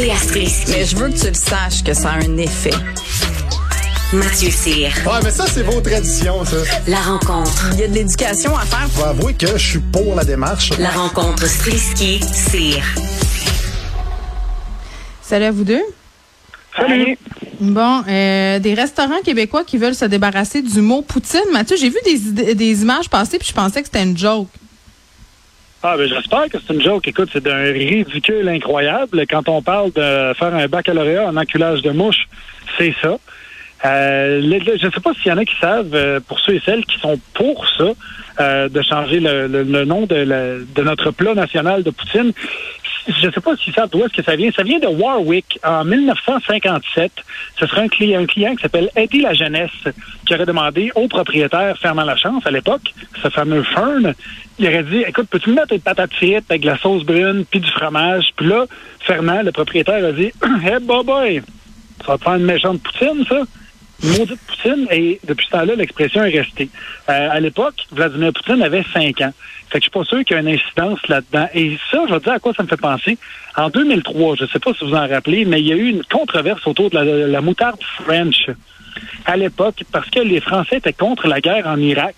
Léa Strisky. Mais je veux que tu le saches que ça a un effet. Mathieu Cyr. Ouais, mais ça, c'est vos traditions, ça. La rencontre. Il y a de l'éducation à faire. Faut avouer que je suis pour la démarche. La rencontre Strisky-Cyr. Salut à vous deux. Salut. Bon, euh, des restaurants québécois qui veulent se débarrasser du mot poutine. Mathieu, j'ai vu des, des images passer puis je pensais que c'était une joke. Ah, ben j'espère que c'est une joke. Écoute, c'est d'un ridicule incroyable. Quand on parle de faire un baccalauréat en enculage de mouche, c'est ça. Euh, je ne sais pas s'il y en a qui savent, euh, pour ceux et celles qui sont pour ça, euh, de changer le, le- le nom de, de notre plat national de poutine. Je ne sais pas s'ils savent d'où est-ce que ça vient. Ça vient de Warwick en 1957. Ce serait un client, un client qui s'appelle Eddie La Jeunesse qui aurait demandé au propriétaire Fernand Lachance à l'époque, ce fameux Fern, il aurait dit Écoute, peux-tu me mettre des patates frites avec de la sauce brune puis du fromage? Puis là, Fernand, le propriétaire, a dit Hey, boy, boy, ça va te faire une méchante poutine, ça? Maudite Poutine, et depuis ce temps-là, l'expression est restée. Euh, à l'époque, Vladimir Poutine avait cinq ans. Fait que je suis pas sûr qu'il y a une incidence là-dedans. Et ça, je vais dire à quoi ça me fait penser. En 2003, je sais pas si vous en rappelez, mais il y a eu une controverse autour de la, la moutarde French à l'époque parce que les Français étaient contre la guerre en Irak.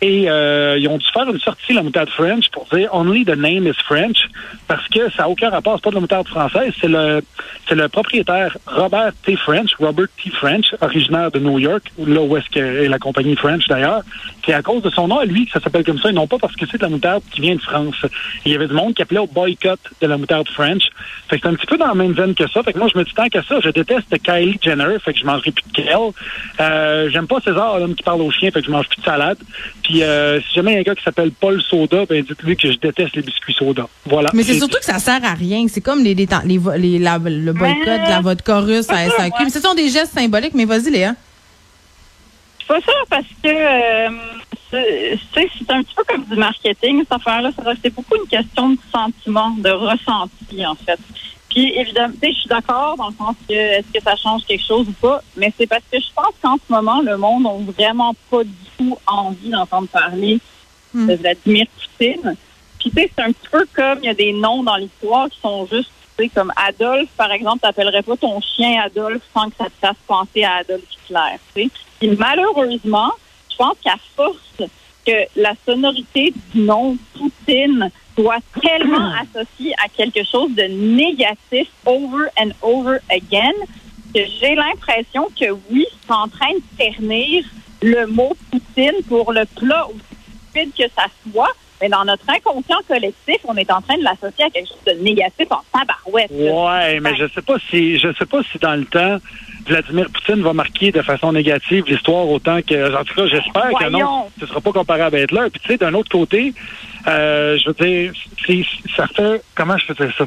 Et euh, ils ont dû faire une sortie, la moutarde French, pour dire Only the name is French, parce que ça n'a aucun rapport, c'est pas de la moutarde française, c'est le c'est le propriétaire Robert T. French, Robert T. French, originaire de New York, là où est-ce est la compagnie French d'ailleurs. C'est à cause de son nom à lui ça s'appelle comme ça, et non pas parce que c'est de la moutarde qui vient de France. Il y avait du monde qui appelait au boycott de la moutarde French. Fait que c'est un petit peu dans la même veine que ça. Fait que moi, je me dis tant qu'à ça, je déteste Kylie Jenner, fait que je mangerai plus de kale. Euh, J'aime pas César, l'homme qui parle aux chiens, fait que je mange plus de salade. Puis euh, si jamais il y a un gars qui s'appelle Paul Soda, ben dites-lui que je déteste les biscuits soda. Voilà. Mais c'est surtout que ça sert à rien. C'est comme les, les, les, la- le boycott de la vodka russe à SAQ. Mais ce sont des gestes symboliques, mais vas-y, Léa. C'est pas ça parce que euh, c'est un petit peu comme du marketing, cette affaire-là. Ça- C'est beaucoup une question de sentiment, de ressenti, en fait. Puis évidemment, tu sais, je suis d'accord dans le sens que est-ce que ça change quelque chose ou pas, mais c'est parce que je pense qu'en ce moment, le monde n'a vraiment pas du tout envie d'entendre parler de Vladimir Poutine. Puis tu sais, c'est un petit peu comme il y a des noms dans l'histoire qui sont juste, tu sais, comme Adolphe, par exemple, t'appellerais pas ton chien Adolphe sans que ça te fasse penser à Adolf Hitler, tu sais. Puis malheureusement, je pense qu'à force que la sonorité du nom Poutine soit tellement associée à quelque chose de négatif over and over again que j'ai l'impression que oui, c'est en train de ternir le mot Poutine pour le plat aussi stupide que ça soit. Mais dans notre inconscient collectif, on est en train de l'associer à quelque chose de négatif en tabarouette. Ouais, mais je sais pas si je sais pas si dans le temps Vladimir Poutine va marquer de façon négative l'histoire autant que en tout cas j'espère que non, ce sera pas comparable à Hitler. Puis tu sais d'un autre côté, euh, je veux dire, c'est- ça fait comment je faisais ça?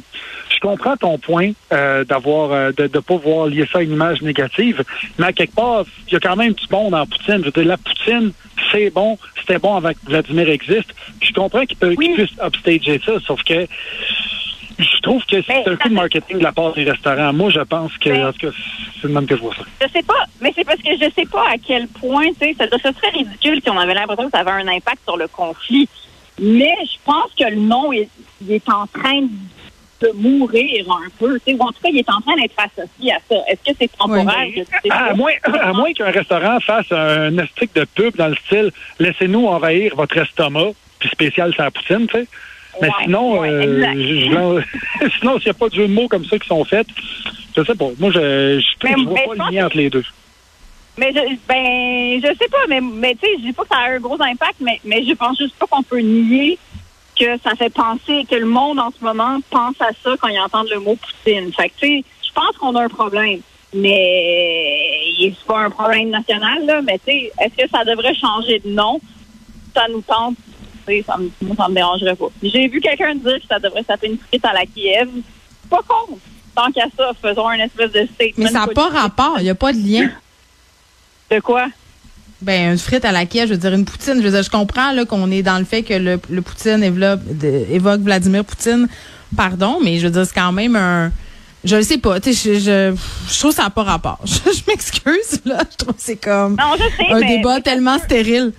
Je comprends ton point euh, d'avoir euh, de ne pas voir lier ça à une image négative, mais à quelque part, il y a quand même du bon dans Poutine. Je veux dire, la Poutine, c'est bon, c'était bon avant que Vladimir existe. Je comprends qu'il peut qu'il puisse upstager ça, sauf que je trouve que c'est un coup de marketing de la part des restaurants. Moi, je pense que, en tout cas, c'est le même que je vois ça. Je sais pas, mais c'est parce que je sais pas à quel point, tu sais, ça, ça serait ridicule si on avait l'impression que ça avait un impact sur le conflit. Mais je pense que le nom est, il est en train de mourir un peu, tu sais, ou en tout cas, il est en train d'être associé à ça. Est-ce que c'est temporaire? Pas. à moins, à moins qu'un restaurant fasse un estique de pub dans le style Laissez-nous envahir votre estomac, puis spécial sa poutine, tu sais. Mais Ouais, sinon, ouais, euh, je- sinon, s'il n'y a pas de jeu de mots comme ça qui sont faits, je sais pas. Moi, je je vois pas le lien entre les deux. Mais je, ben, je sais pas, mais, mais tu sais, je dis pas que ça a un gros impact, mais, mais je pense juste pas qu'on peut nier que ça fait penser, que le monde en ce moment pense à ça quand ils entendent le mot Poutine. Fait que, tu sais, je pense qu'on a un problème. Mais c'est pas un problème national, là, mais tu sais, est-ce que ça devrait changer? De nom? Ça nous tente, tu sais, ça me, moi, ça me dérangerait pas. J'ai vu quelqu'un dire que ça devrait s'appeler une frite à la Kiev. Pas con. Tant qu'à ça, faisons un espèce de statement. Mais ça n'a pas rapport. Il n'y a pas de lien. De quoi? Ben, une frite à la Kiev, je veux dire, une poutine. Je veux dire, je comprends là, qu'on est dans le fait que le, le Poutine évoque, évoque Vladimir Poutine. Pardon, mais je veux dire, c'est quand même un. Je le sais pas. Tu sais, je, je, je trouve ça n'a pas rapport. Je, je m'excuse, là. Je trouve que c'est comme Non, je sais, un mais- débat tellement stérile.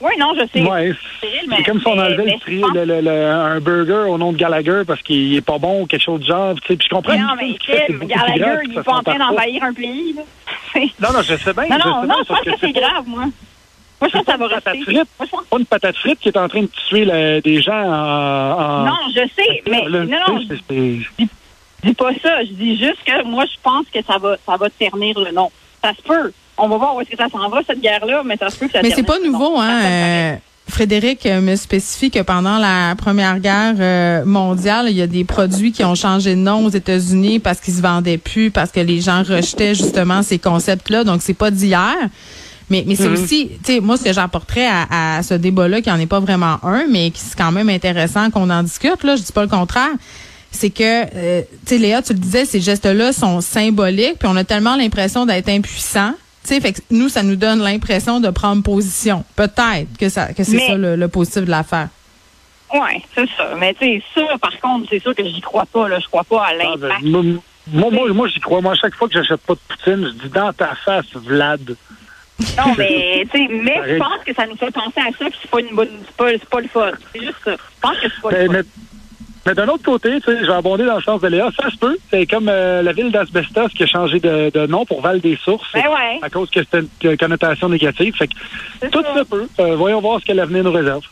Oui, non, je sais. Ouais, c'est comme si on enlevait le, je le- le- un burger au nom de Gallagher parce qu'il est pas bon ou quelque chose du genre. tu sais. Puis je comprends. Non, mais grave, Gallagher, il ça est pas en train d'envahir un pays, là. Non, non, je sais bien. Non, je non, sais non, je pense que c'est grave, moi. Moi, je pense que ça va rester. frite. Moi, je pense- Pas une patate frite qui est en train de tuer le- des gens en. en- Non, je sais, mais Là, non, non, je dis pas ça. Je dis juste que moi, je pense que ça va, ça va ternir le nom. Ça se peut. On va voir où est-ce que ça s'en va, cette guerre-là, mais ça se peut que ça Mais c'est pas nouveau, hein. Euh, Frédéric euh, me spécifie que pendant la Première Guerre euh, mondiale, il y a des produits qui ont changé de nom aux États-Unis parce qu'ils se vendaient plus, parce que les gens rejetaient justement ces concepts-là. Donc, c'est pas d'hier. Mais, mais c'est aussi, tu sais, moi, ce que j'apporterais à, à ce débat-là, qui en est pas vraiment un, mais qui c'est quand même intéressant qu'on en discute, là, je dis pas le contraire, c'est que, euh, tu sais, Léa, tu le disais, ces gestes-là sont symboliques, puis on a tellement l'impression d'être impuissant. Tu sais, fait que nous, ça nous donne l'impression de prendre position. Peut-être que ça, que c'est ça le, le positif de l'affaire. Ouais, c'est ça. Mais tu sais, ça, par contre, c'est sûr que j'y crois pas, là. Je crois pas à Ah, ben, l'impact. moi, moi, moi, moi, j'y crois. Moi, à chaque fois que j'achète pas de poutine, je dis dans ta face, Vlad. Non, mais, tu sais, mais je pense que ça nous fait penser à ça, puis c'est pas une bonne, c'est pas, c'est pas le fun. C'est juste ça. Je pense que c'est pas Mais, le fun. mais, mais d'un autre côté, tu sais, je vais abonder dans le sens de Léa, ça se peut. C'est comme euh, la ville d'Asbestos qui a changé de, de nom pour Val des Sources. Ben ouais. À cause que c'était une connotation négative. Fait que tout ça. se peut. Euh, voyons voir ce que l'avenir nous réserve.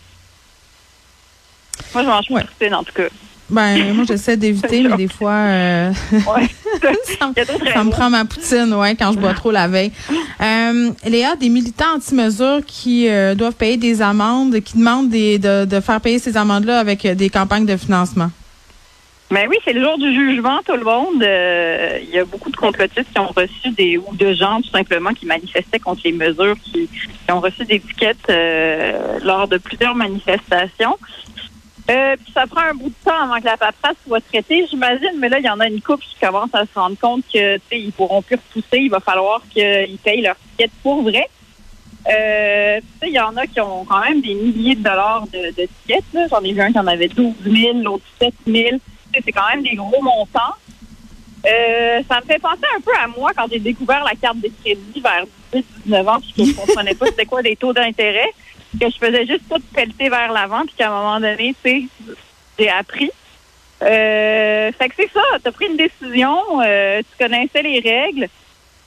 Moi, je mange Ouais. en tout cas. Ben, moi, j'essaie d'éviter, mais des fois, euh, ça, me prend ma poutine, ouais, quand je bois trop la veille. Euh, Léa, des militants anti-mesures qui euh, doivent payer des amendes, qui demandent des, de, de faire payer ces amendes-là avec euh, des campagnes de financement. Ben oui, c'est le jour du jugement, tout le monde. Euh, Il y a beaucoup de complotistes qui ont reçu des ou de gens tout simplement qui manifestaient contre les mesures, qui, qui ont reçu des étiquettes euh, lors de plusieurs manifestations. Euh, puis ça prend un bout de temps avant que la paperasse soit traitée, j'imagine, mais là, il y en a une couple qui commence à se rendre compte que ils pourront plus repousser, il va falloir qu'ils payent leur ticket pour vrai. Euh, il y en a qui ont quand même des milliers de dollars de, de tickets. J'en ai vu un qui en avait 12 000, l'autre 7 000. Tu sais, C'est quand même des gros montants. Euh, ça me fait penser un peu à moi quand j'ai découvert la carte de crédit vers 18-19 ans puis je comprenais pas c'était quoi les taux d'intérêt, que je faisais juste tout pelleter vers l'avant puis qu'à un moment donné, tu sais, j'ai appris. Euh, fait que c'est ça, tu as pris une décision, euh, tu connaissais les règles,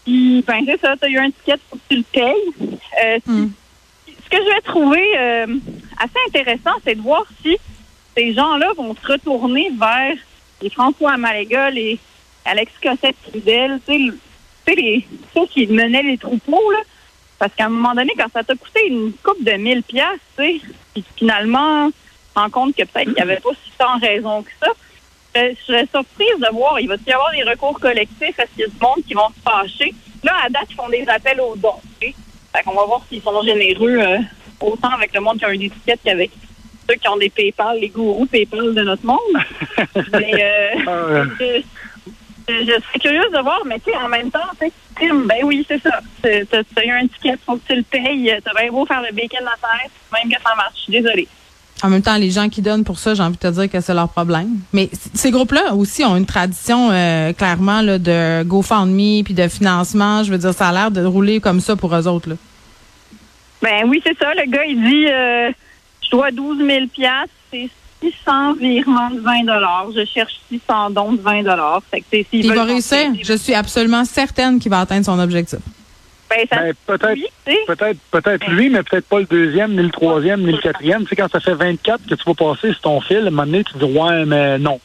puis ben c'est ça, tu as eu un ticket, faut que tu le payes. Euh, Hmm. Ce que je vais trouver euh, assez intéressant, c'est de voir si ces gens-là vont se retourner vers les François Amalega, les Alex Cossette-Trudel, tu sais, le- tu sais, les, ceux qui menaient les troupeaux, là. Parce qu'à un moment donné, quand ça t'a coûté une coupe de 1000 piastres, tu sais, puis finalement, rends compte que peut-être qu'il n'y avait pas si tant raison que ça. Je serais surprise de voir, il va y avoir des recours collectifs, est-ce qu'il y a du monde qui vont se fâcher? Là, à date, ils font des appels aux dons, tu sais. Fait qu'on va voir s'ils sont généreux euh, autant avec le monde qui a une étiquette qu'avec ceux qui ont des PayPal, les gourous PayPal de notre monde. Mais euh, Ah, euh, je, serais curieuse de voir, mais tu sais, en même temps, tu sais, Tim, ben oui, c'est ça. T'as eu un ticket, faut que tu le payes. T'as bien beau faire le bacon à la tête, même que ça marche. Je suis désolée. En même temps, les gens qui donnent pour ça, j'ai envie de te dire que c'est leur problème. Mais ces groupes-là aussi ont une tradition euh, clairement là, de GoFundMe puis de financement. Je veux dire, ça a l'air de rouler comme ça pour eux autres. Là. Ben oui, c'est ça. Le gars, il dit euh, je dois 12 000 c'est 600 virements de 20 Je cherche 600 dons de 20 Fait que, Il va réussir? Je suis absolument certaine qu'il va atteindre son objectif. Ben, ça Ben, peut-être, peut-être, peut-être lui, mais peut-être pas le deuxième, ni le troisième, ni le quatrième. Tu sais, quand ça fait 24 que tu vas passer sur ton fil, à un moment donné, tu dis ouais, mais non.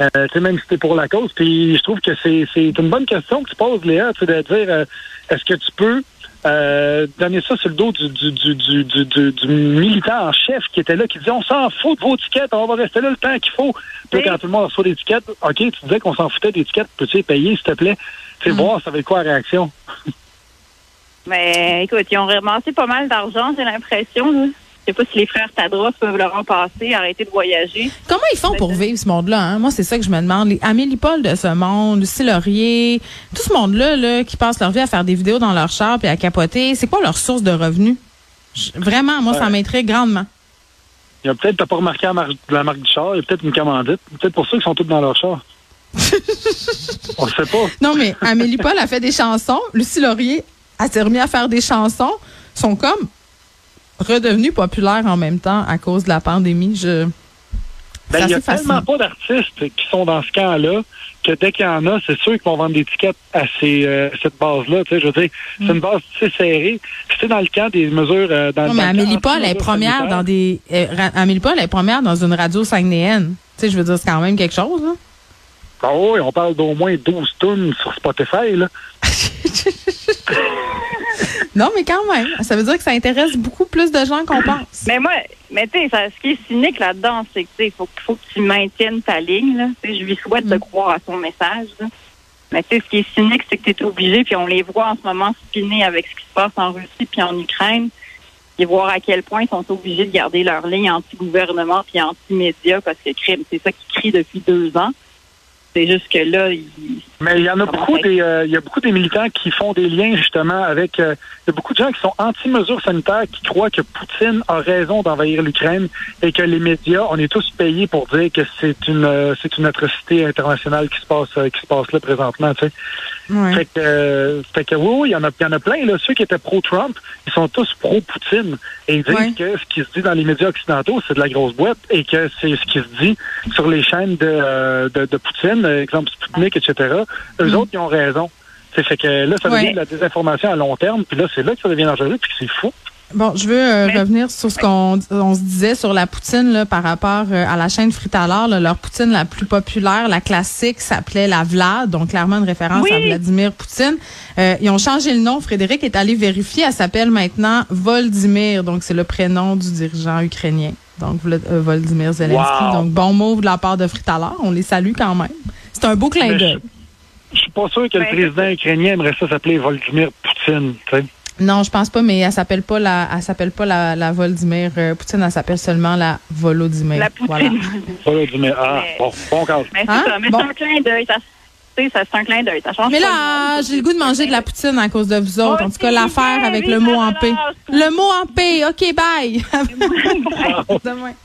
Euh, tu sais, même si t'es pour la cause. Puis je trouve que c'est, c'est une bonne question que tu poses, Léa, tu sais, de dire euh, est-ce que tu peux euh, donner ça sur le dos du, du, du, du, du, du- du militant en chef qui était là, qui disait on s'en fout de vos tickets, on va rester là le temps qu'il faut. Puis Oui. quand tout le monde reçoit des tickets, OK, tu disais qu'on s'en foutait des tickets, peux-tu les payer, s'il te plaît? Tu sais, voir, ça va être quoi la réaction? Mais écoute, ils ont ramassé pas mal d'argent, j'ai l'impression. Je sais pas si les frères Tadros peuvent leur en passer, arrêter de voyager. Comment ils font pour vivre ce monde-là? Hein? Moi, c'est ça que je me demande. Les Amélie Paul de ce monde, Lucie Laurier, tout ce monde-là là, qui passe leur vie à faire des vidéos dans leur char puis à capoter, c'est quoi leur source de revenus? Je- vraiment, moi, ça m'intrigue grandement. Il y a peut-être, t'as pas remarqué la marque, la marque du char, il y a peut-être une commandite. Peut-être pour ça qu'ils sont tous dans leur char. On sait pas. Non, mais Amélie Paul a fait des chansons. Lucie Laurier, elle s'est remise à faire des chansons. sont comme redevenus populaires en même temps à cause de la pandémie. Je... Ben, il y a tellement pas d'artistes qui sont dans ce camp-là que dès qu'il y en a, c'est sûr qu'ils vont vendre des tickets à ces, euh, cette base-là. Je veux dire, c'est une base assez serrée. C'est dans le camp des mesures. Euh, dans, Mm. Non, dans mais le Amélie Paul est première sanitaires. dans des. euh, Amélie Paul est première dans une radio saguenéenne. Tu sais, je veux dire, c'est quand même quelque chose, là. Ah oui, on parle d'au moins 12 tonnes sur Spotify. Là. Non, mais quand même. Ça veut dire que ça intéresse beaucoup plus de gens qu'on pense. Mais moi, mais tu sais, ce qui est cynique là-dedans, c'est que tu sais, il faut, faut que tu maintiennes ta ligne. Là. Tu sais, Je lui souhaite de croire à son message. là. Mais tu sais, ce qui est cynique, c'est que tu es obligé, puis on les voit en ce moment spinner avec ce qui se passe en Russie puis en Ukraine, et voir à quel point ils sont obligés de garder leur ligne anti-gouvernement puis anti-média parce que crime, c'est ça qui crie depuis deux ans. C'est juste que là, ils, Mais il y en a beaucoup des euh, il y a beaucoup des militants qui font des liens justement avec euh, il y a beaucoup de gens qui sont anti-mesures sanitaires qui croient que Poutine a raison d'envahir l'Ukraine et que les médias, on est tous payés pour dire que c'est une euh, c'est une atrocité internationale qui se passe euh, qui se passe là présentement, tu sais. Ouais. Fait que, euh, fait que oui, oui, il y en a, il y en a plein. Là. Ceux qui étaient pro-Trump, ils sont tous pro-Poutine. Et ils disent Ouais. que ce qui se dit dans les médias occidentaux, c'est de la grosse boîte et que c'est ce qui se dit sur les chaînes de, euh, de, de Poutine, exemple Sputnik, etc. Eux Mm. autres, ils ont raison. C'est fait que là, ça devient Ouais. de la désinformation à long terme, puis là, c'est là que ça devient dangereux, puis c'est fou. Bon, je veux euh, revenir sur ce qu'on on se disait sur la poutine là, par rapport euh, à la chaîne Fritalard. Là, leur poutine la plus populaire, la classique, s'appelait la Vlad, donc clairement une référence Oui. à Vladimir Poutine. Euh, ils ont changé le nom. Frédéric est allé vérifier. Elle s'appelle maintenant Voldimir, donc c'est le prénom du dirigeant ukrainien. Donc euh, Voldimir Zelensky. Wow. Donc bon move de la part de Fritalard. On les salue quand même. C'est un beau clin d'œil. Je suis pas sûr que le Ben, président ukrainien aimerait ça s'appeler Vladimir Poutine. tu sais. Non, je pense pas, mais elle s'appelle pas la, elle s'appelle pas la, la Voldimir euh, Poutine, elle s'appelle seulement la Volodymyr. la Voilà. Poutine. Vladimir. Ah, Mais- bon, bon cas. Mais c'est Hein? ça, mais Bon. c'est un clin d'œil. Ça, tu sais, ça, c'est un clin d'œil. Ça change Mais là, j'ai le goût de manger de la poutine à cause de vous autres. En tout cas, l'affaire vive avec le mot en P. relâche. Le mot en P. OK, bye.